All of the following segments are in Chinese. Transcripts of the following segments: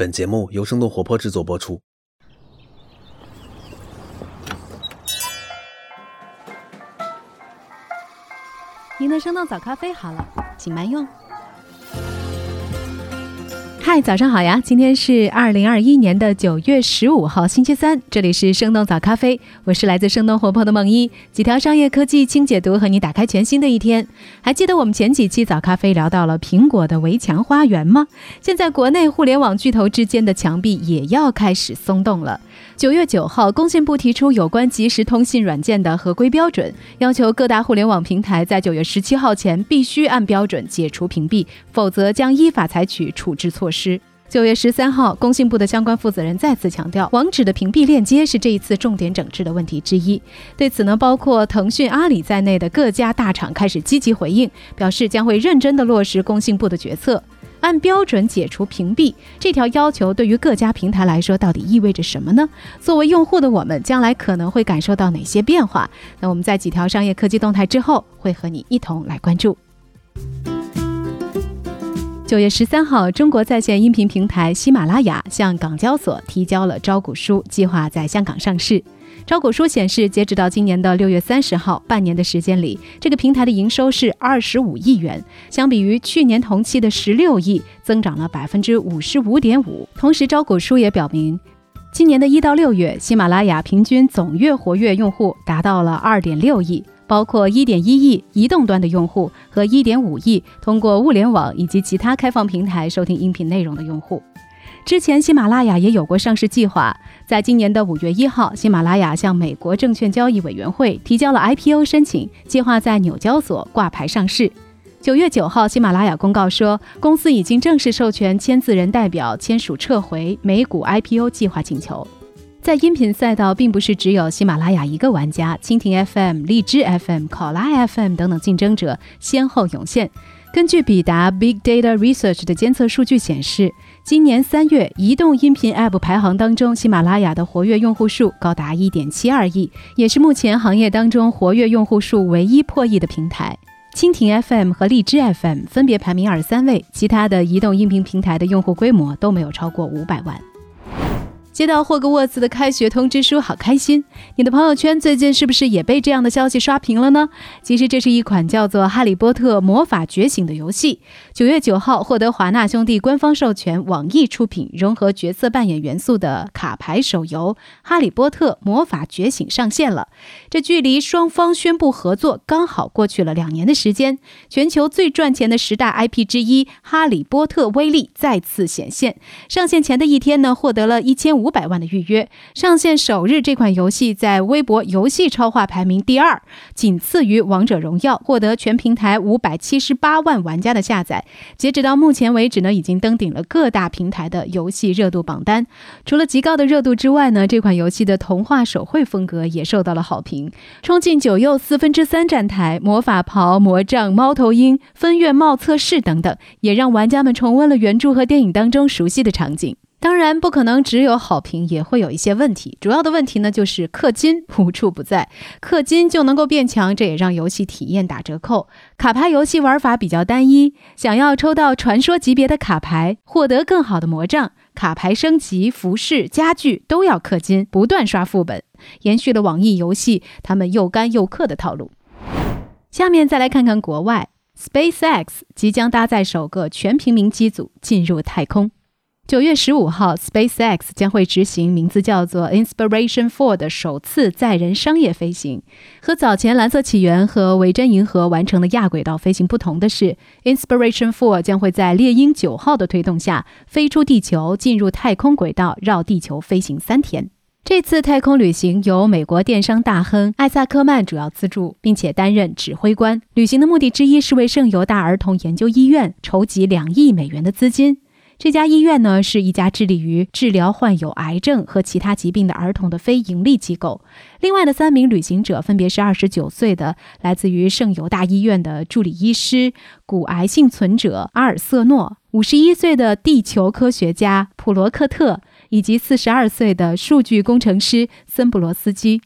本节目由生动活泼制作播出。您的生动早咖啡好了，请慢用。嗨，早上好呀！今天是二零二一年的九月十五号，星期三。这里是生动早咖啡，我是来自生动活泼的梦一。几条商业科技轻解读，和你打开全新的一天。还记得我们前几期早咖啡聊到了苹果的围墙花园吗？现在国内互联网巨头之间的墙壁也要开始松动了。九月九号，工信部提出有关即时通信软件的合规标准，要求各大互联网平台在九月十七号前必须按标准解除屏蔽，否则将依法采取处置措施。九月十三号，工信部的相关负责人再次强调，网址的屏蔽链接是这一次重点整治的问题之一。对此呢，包括腾讯、阿里在内的各家大厂开始积极回应，表示将会认真的落实工信部的决策。按标准解除屏蔽这条要求，对于各家平台来说，到底意味着什么呢？作为用户的我们，将来可能会感受到哪些变化？那我们在几条商业科技动态之后，会和你一同来关注。九月十三号，中国在线音频平台喜马拉雅向港交所提交了招股书，计划在香港上市。招股书显示，截止到今年的六月三十号，半年的时间里，这个平台的营收是二十五亿元，相比于去年同期的十六亿，增长了百分之五十五点五。同时，招股书也表明，今年的一到六月，喜马拉雅平均总月活跃用户达到了二点六亿，包括一点一亿移动端的用户和一点五亿通过物联网以及其他开放平台收听音频内容的用户。之前，喜马拉雅也有过上市计划。在今年的五月一号，喜马拉雅向美国证券交易委员会提交了 IPO 申请，计划在纽交所挂牌上市。九月九号，喜马拉雅公告说，公司已经正式授权签字人代表签署撤回美股 IPO 计划请求。在音频赛道，并不是只有喜马拉雅一个玩家，蜻蜓 FM、荔枝 FM、考拉 FM 等等竞争者先后涌现。根据比达 Big Data Research 的监测数据显示，今年三月移动音频 App 排行当中，喜马拉雅的活跃用户数高达1.72亿，也是目前行业当中活跃用户数唯一破亿的平台。蜻蜓 FM 和荔枝 FM 分别排名二三位，其他的移动音频平台的用户规模都没有超过五百万。接到霍格沃茨的开学通知书，好开心！你的朋友圈最近是不是也被这样的消息刷屏了呢？其实这是一款叫做《哈利波特魔法觉醒》的游戏，九月九号获得华纳兄弟官方授权，网易出品，融合角色扮演元素的卡牌手游《哈利波特魔法觉醒》上线了。这距离双方宣布合作刚好过去了两年的时间，全球最赚钱的十大 IP 之一《哈利波特》威力再次显现。上线前的一天呢，获得了一千五。百万的预约上线首日，这款游戏在微博游戏超话排名第二，仅次于王者荣耀，获得全平台五百七十八万玩家的下载。截止到目前为止呢，已经登顶了各大平台的游戏热度榜单。除了极高的热度之外呢，这款游戏的童话手绘风格也受到了好评。冲进九又四分之三站台、魔法袍、魔杖、猫头鹰、分院帽测试等等，也让玩家们重温了原著和电影当中熟悉的场景。当然不可能只有好评，也会有一些问题。主要的问题呢，就是氪金无处不在，氪金就能够变强，这也让游戏体验打折扣。卡牌游戏玩法比较单一，想要抽到传说级别的卡牌，获得更好的魔杖、卡牌升级、服饰、家具，都要氪金，不断刷副本，延续了网易游戏他们又干又氪的套路。下面再来看看国外，SpaceX 即将搭载首个全平民机组进入太空。九月十五号，SpaceX 将会执行名字叫做 inspiration for 的首次载人商业飞行。和早前蓝色起源和维珍银河完成的亚轨道飞行不同的是 inspiration for 将会在猎鹰九号的推动下飞出地球，进入太空轨道，绕地球飞行三天。这次太空旅行由美国电商大亨艾萨克曼主要资助，并且担任指挥官。旅行的目的之一是为圣犹大儿童研究医院筹集两亿美元的资金。这家医院呢，是一家致力于治疗患有癌症和其他疾病的儿童的非营利机构。另外的三名旅行者分别是二十九岁的来自于圣犹大医院的助理医师、骨癌幸存者阿尔瑟诺，五十一岁的地球科学家普罗克特，以及四十二岁的数据工程师森布罗斯基。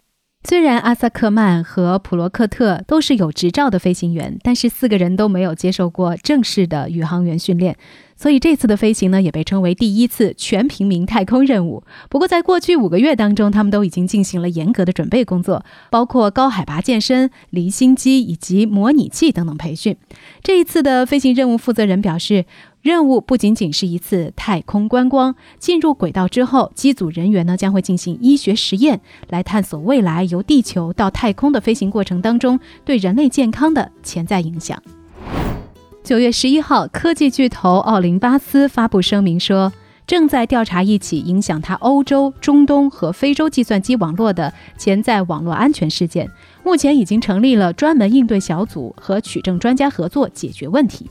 虽然阿萨克曼和普罗克特都是有执照的飞行员，但是四个人都没有接受过正式的宇航员训练，所以这次的飞行呢也被称为第一次全平民太空任务。不过，在过去五个月当中，他们都已经进行了严格的准备工作，包括高海拔健身、离心机以及模拟器等等培训。这一次的飞行任务负责人表示。任务不仅仅是一次太空观光，进入轨道之后，机组人员呢将会进行医学实验，来探索未来由地球到太空的飞行过程当中对人类健康的潜在影响。九月十一号，科技巨头奥林巴斯发布声明说，正在调查一起影响他欧洲、中东和非洲计算机网络的潜在网络安全事件，目前已经成立了专门应对小组和取证专家合作解决问题。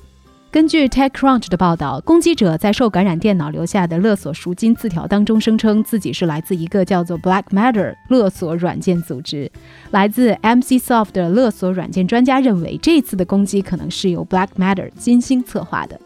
根据 TechCrunch 的报道，攻击者在受感染电脑留下的勒索赎金字条当中声称自己是来自一个叫做 Black Matter 勒索软件组织。来自 MCSoft 的勒索软件专家认为，这次的攻击可能是由 Black Matter 精心策划的。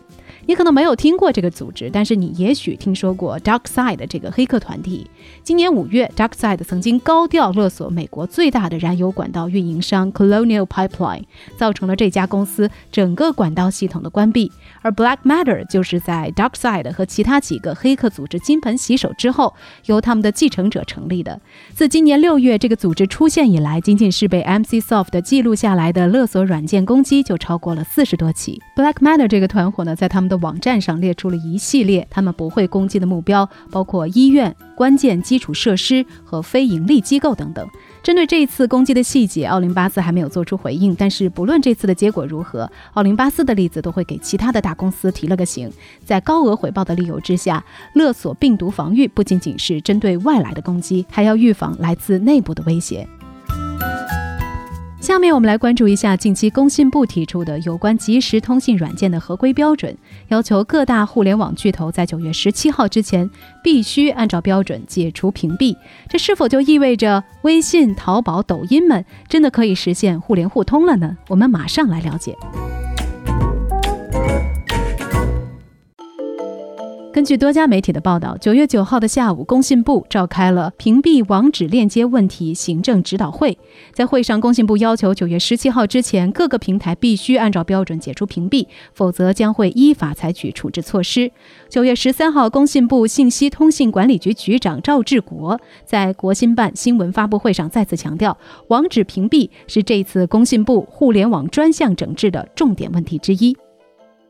你可能没有听过这个组织，但是你也许听说过 DarkSide 这个黑客团体。今年五月，DarkSide 曾经高调勒索美国最大的燃油管道运营商 Colonial Pipeline，造成了这家公司整个管道系统的关闭。而 Black Matter 就是在 DarkSide 和其他几个黑客组织金盆洗手之后，由他们的继承者成立的。自今年六月这个组织出现以来，仅仅是被 MCSoft 记录下来的勒索软件攻击就超过了四十多起。Black Matter 这个团伙呢，在他们的网站上列出了一系列他们不会攻击的目标，包括医院、关键基础设施和非盈利机构等等。针对这一次攻击的细节，奥林巴斯还没有做出回应。但是不论这次的结果如何，奥林巴斯的例子都会给其他的大公司提了个醒：在高额回报的利诱之下，勒索病毒防御不仅仅是针对外来的攻击，还要预防来自内部的威胁。下面我们来关注一下近期工信部提出的有关即时通信软件的合规标准，要求各大互联网巨头在九月十七号之前必须按照标准解除屏蔽。这是否就意味着微信、淘宝、抖音们真的可以实现互联互通了呢？我们马上来了解。根据多家媒体的报道，九月九号的下午，工信部召开了屏蔽网址链接问题行政指导会。在会上，工信部要求九月十七号之前，各个平台必须按照标准解除屏蔽，否则将会依法采取处置措施。九月十三号，工信部信息通信管理局局长赵志国在国新办新闻发布会上再次强调，网址屏蔽是这次工信部互联网专项整治的重点问题之一。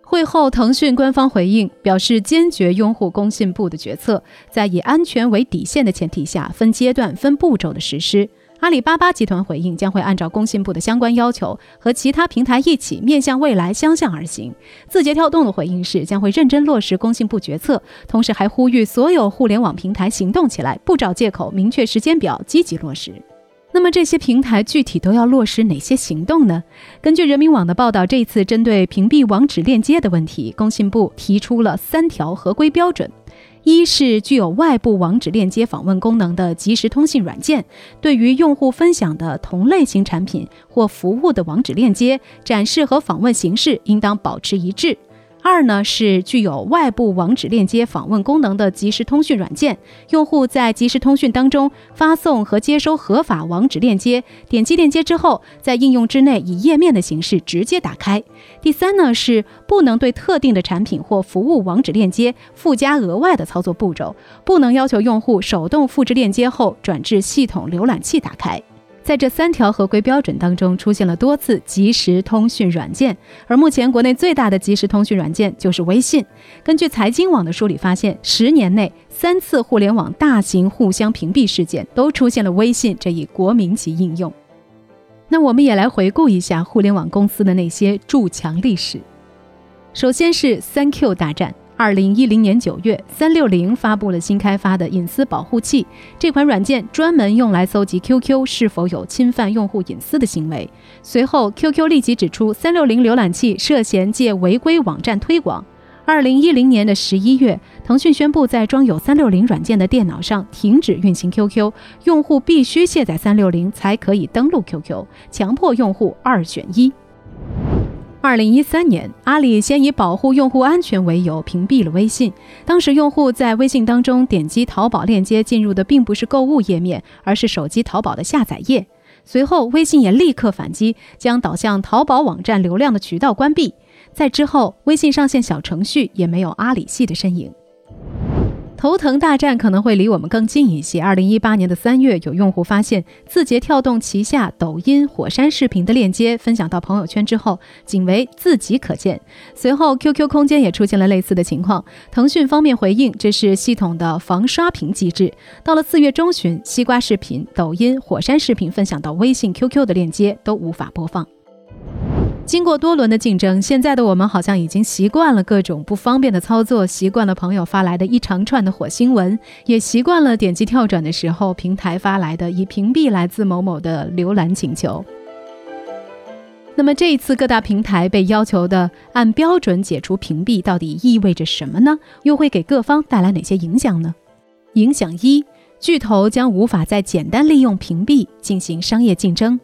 会后，腾讯官方回应表示，坚决拥护工信部的决策，在以安全为底线的前提下，分阶段、分步骤的实施。阿里巴巴集团回应，将会按照工信部的相关要求，和其他平台一起面向未来，相向而行。字节跳动的回应是，将会认真落实工信部决策，同时还呼吁所有互联网平台行动起来，不找借口，明确时间表，积极落实。那么这些平台具体都要落实哪些行动呢？根据人民网的报道，这次针对屏蔽网址链接的问题，工信部提出了三条合规标准：一是具有外部网址链接访问功能的即时通信软件，对于用户分享的同类型产品或服务的网址链接展示和访问形式应当保持一致。二呢是具有外部网址链接访问功能的即时通讯软件，用户在即时通讯当中发送和接收合法网址链接，点击链接之后，在应用之内以页面的形式直接打开。第三呢是不能对特定的产品或服务网址链接附加额外的操作步骤，不能要求用户手动复制链接后转至系统浏览器打开。在这三条合规标准当中，出现了多次即时通讯软件，而目前国内最大的即时通讯软件就是微信。根据财经网的梳理发现，十年内三次互联网大型互相屏蔽事件都出现了微信这一国民级应用。那我们也来回顾一下互联网公司的那些筑墙历史。首先是三 Q 大战。二零一零年九月，三六零发布了新开发的隐私保护器。这款软件专门用来搜集 QQ 是否有侵犯用户隐私的行为。随后，QQ 立即指出三六零浏览器涉嫌借违规网站推广。二零一零年的十一月，腾讯宣布在装有三六零软件的电脑上停止运行 QQ，用户必须卸载三六零才可以登录 QQ，强迫用户二选一。二零一三年，阿里先以保护用户安全为由屏蔽了微信。当时用户在微信当中点击淘宝链接进入的并不是购物页面，而是手机淘宝的下载页。随后，微信也立刻反击，将导向淘宝网站流量的渠道关闭。在之后，微信上线小程序也没有阿里系的身影。头疼大战可能会离我们更近一些。二零一八年的三月，有用户发现字节跳动旗下抖音火山视频的链接分享到朋友圈之后，仅为自己可见。随后，QQ 空间也出现了类似的情况。腾讯方面回应，这是系统的防刷屏机制。到了四月中旬，西瓜视频、抖音、火山视频分享到微信、QQ 的链接都无法播放。经过多轮的竞争，现在的我们好像已经习惯了各种不方便的操作，习惯了朋友发来的一长串的火星文，也习惯了点击跳转的时候平台发来的已屏蔽来自某某的浏览请求。那么这一次各大平台被要求的按标准解除屏蔽，到底意味着什么呢？又会给各方带来哪些影响呢？影响一，巨头将无法再简单利用屏蔽进行商业竞争。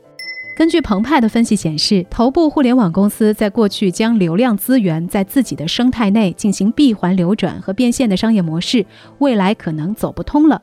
根据澎湃的分析显示，头部互联网公司在过去将流量资源在自己的生态内进行闭环流转和变现的商业模式，未来可能走不通了。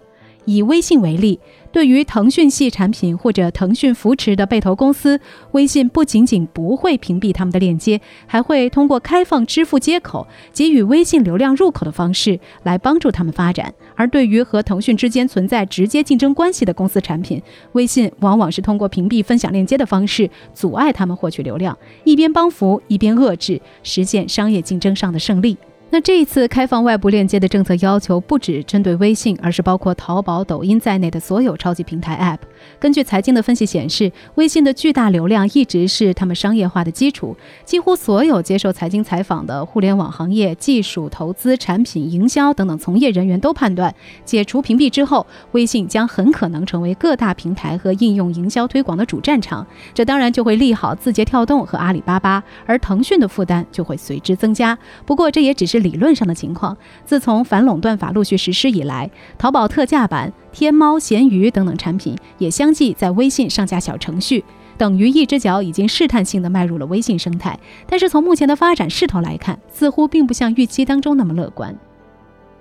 以微信为例。对于腾讯系产品或者腾讯扶持的被投公司，微信不仅仅不会屏蔽他们的链接，还会通过开放支付接口、给予微信流量入口的方式来帮助他们发展。而对于和腾讯之间存在直接竞争关系的公司产品，微信往往是通过屏蔽分享链接的方式阻碍他们获取流量，一边帮扶一边遏制，实现商业竞争上的胜利。那这一次开放外部链接的政策要求，不只针对微信，而是包括淘宝、抖音在内的所有超级平台 App。根据财经的分析显示，微信的巨大流量一直是他们商业化的基础。几乎所有接受财经采访的互联网行业、技术、投资、产品营销等等从业人员都判断，解除屏蔽之后，微信将很可能成为各大平台和应用营销推广的主战场。这当然就会利好字节跳动和阿里巴巴，而腾讯的负担就会随之增加。不过，这也只是。理论上的情况，自从反垄断法陆续实施以来，淘宝特价版、天猫、闲鱼等等产品也相继在微信上架小程序，等于一只脚已经试探性的迈入了微信生态。但是从目前的发展势头来看，似乎并不像预期当中那么乐观。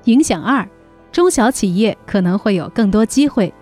影响二，中小企业可能会有更多机会。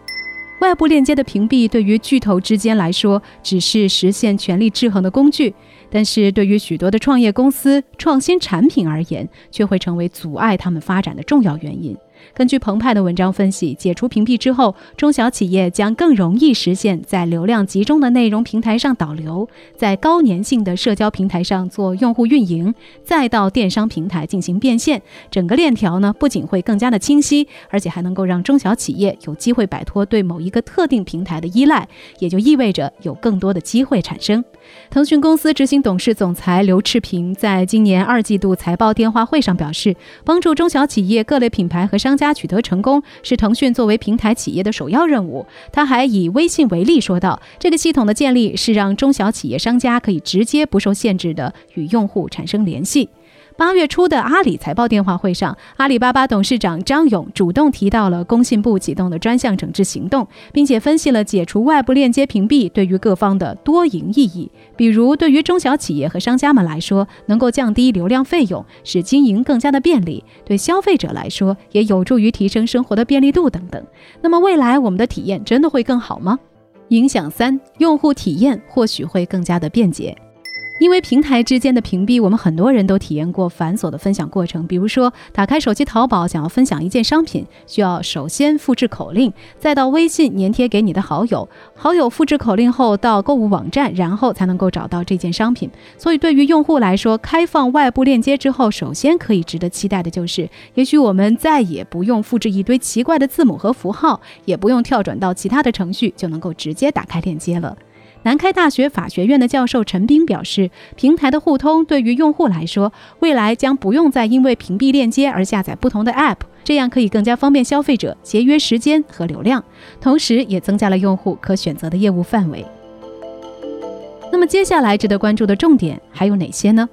外部链接的屏蔽对于巨头之间来说只是实现权力制衡的工具，但是对于许多的创业公司、创新产品而言，却会成为阻碍他们发展的重要原因。根据澎湃的文章分析，解除屏蔽之后，中小企业将更容易实现在流量集中的内容平台上导流，在高粘性的社交平台上做用户运营，再到电商平台进行变现。整个链条呢，不仅会更加的清晰，而且还能够让中小企业有机会摆脱对某一个特定平台的依赖，也就意味着有更多的机会产生。腾讯公司执行董事总裁刘炽平在今年二季度财报电话会上表示，帮助中小企业各类品牌和商家取得成功，是腾讯作为平台企业的首要任务。他还以微信为例说道：“这个系统的建立是让中小企业商家可以直接不受限制的与用户产生联系。”八月初的阿里财报电话会上，阿里巴巴董事长张勇主动提到了工信部启动的专项整治行动，并且分析了解除外部链接屏蔽对于各方的多赢意义。比如，对于中小企业和商家们来说，能够降低流量费用，使经营更加的便利；对消费者来说，也有助于提升生活的便利度等等。那么，未来我们的体验真的会更好吗？影响三，用户体验或许会更加的便捷。因为平台之间的屏蔽，我们很多人都体验过繁琐的分享过程。比如说，打开手机淘宝，想要分享一件商品，需要首先复制口令，再到微信粘贴给你的好友，好友复制口令后到购物网站，然后才能够找到这件商品。所以，对于用户来说，开放外部链接之后，首先可以值得期待的就是，也许我们再也不用复制一堆奇怪的字母和符号，也不用跳转到其他的程序，就能够直接打开链接了。南开大学法学院的教授陈斌表示，平台的互通对于用户来说，未来将不用再因为屏蔽链接而下载不同的 App，这样可以更加方便消费者节约时间和流量，同时也增加了用户可选择的业务范围。那么接下来值得关注的重点还有哪些呢？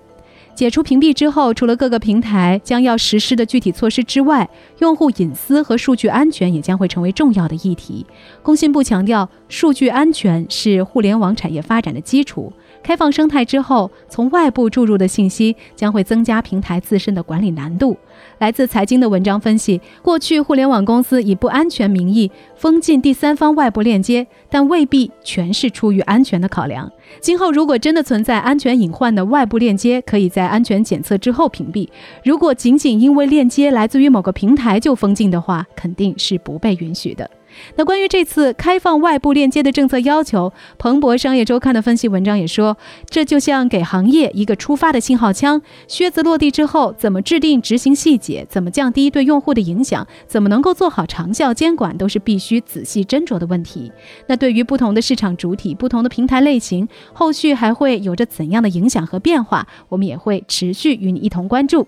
解除屏蔽之后，除了各个平台将要实施的具体措施之外，用户隐私和数据安全也将会成为重要的议题。工信部强调，数据安全是互联网产业发展的基础。开放生态之后，从外部注入的信息将会增加平台自身的管理难度。来自财经的文章分析，过去互联网公司以不安全名义封禁第三方外部链接，但未必全是出于安全的考量。今后如果真的存在安全隐患的外部链接，可以在安全检测之后屏蔽。如果仅仅因为链接来自于某个平台就封禁的话，肯定是不被允许的。那关于这次开放外部链接的政策要求，彭博商业周刊的分析文章也说，这就像给行业一个出发的信号枪。靴子落地之后，怎么制定执行细节，怎么降低对用户的影响，怎么能够做好长效监管，都是必须仔细斟酌的问题。那对于不同的市场主体、不同的平台类型，后续还会有着怎样的影响和变化，我们也会持续与你一同关注。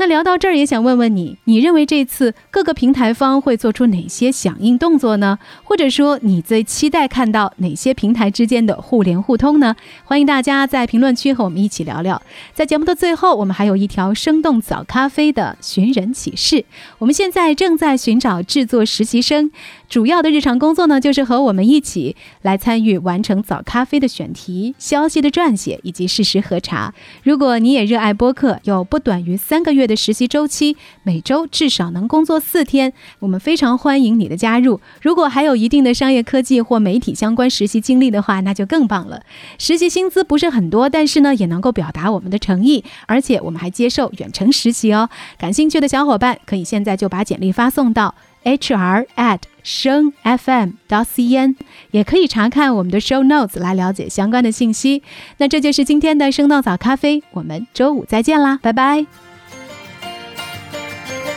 那聊到这儿，也想问问你，你认为这次各个平台方会做出哪些响应动作呢？或者说，你最期待看到哪些平台之间的互联互通呢？欢迎大家在评论区和我们一起聊聊。在节目的最后，我们还有一条生动早咖啡的寻人启事。我们现在正在寻找制作实习生。主要的日常工作呢，就是和我们一起来参与完成早咖啡的选题、消息的撰写以及事实核查。如果你也热爱播客，有不短于三个月的实习周期，每周至少能工作四天，我们非常欢迎你的加入。如果还有一定的商业科技或媒体相关实习经历的话，那就更棒了。实习薪资不是很多，但是呢，也能够表达我们的诚意，而且我们还接受远程实习哦。感兴趣的小伙伴可以现在就把简历发送到。Hr at 声 fm dot cn 也可以查看我们的 show notes 来了解相关的信息。那这就是今天的生动早咖啡，我们周五再见啦，拜拜。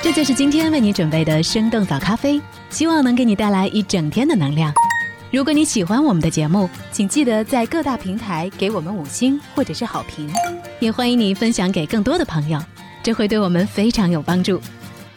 这就是今天为你准备的生动早咖啡，希望能给你带来一整天的能量。如果你喜欢我们的节目，请记得在各大平台给我们五星或者是好评，也欢迎你分享给更多的朋友，这会对我们非常有帮助。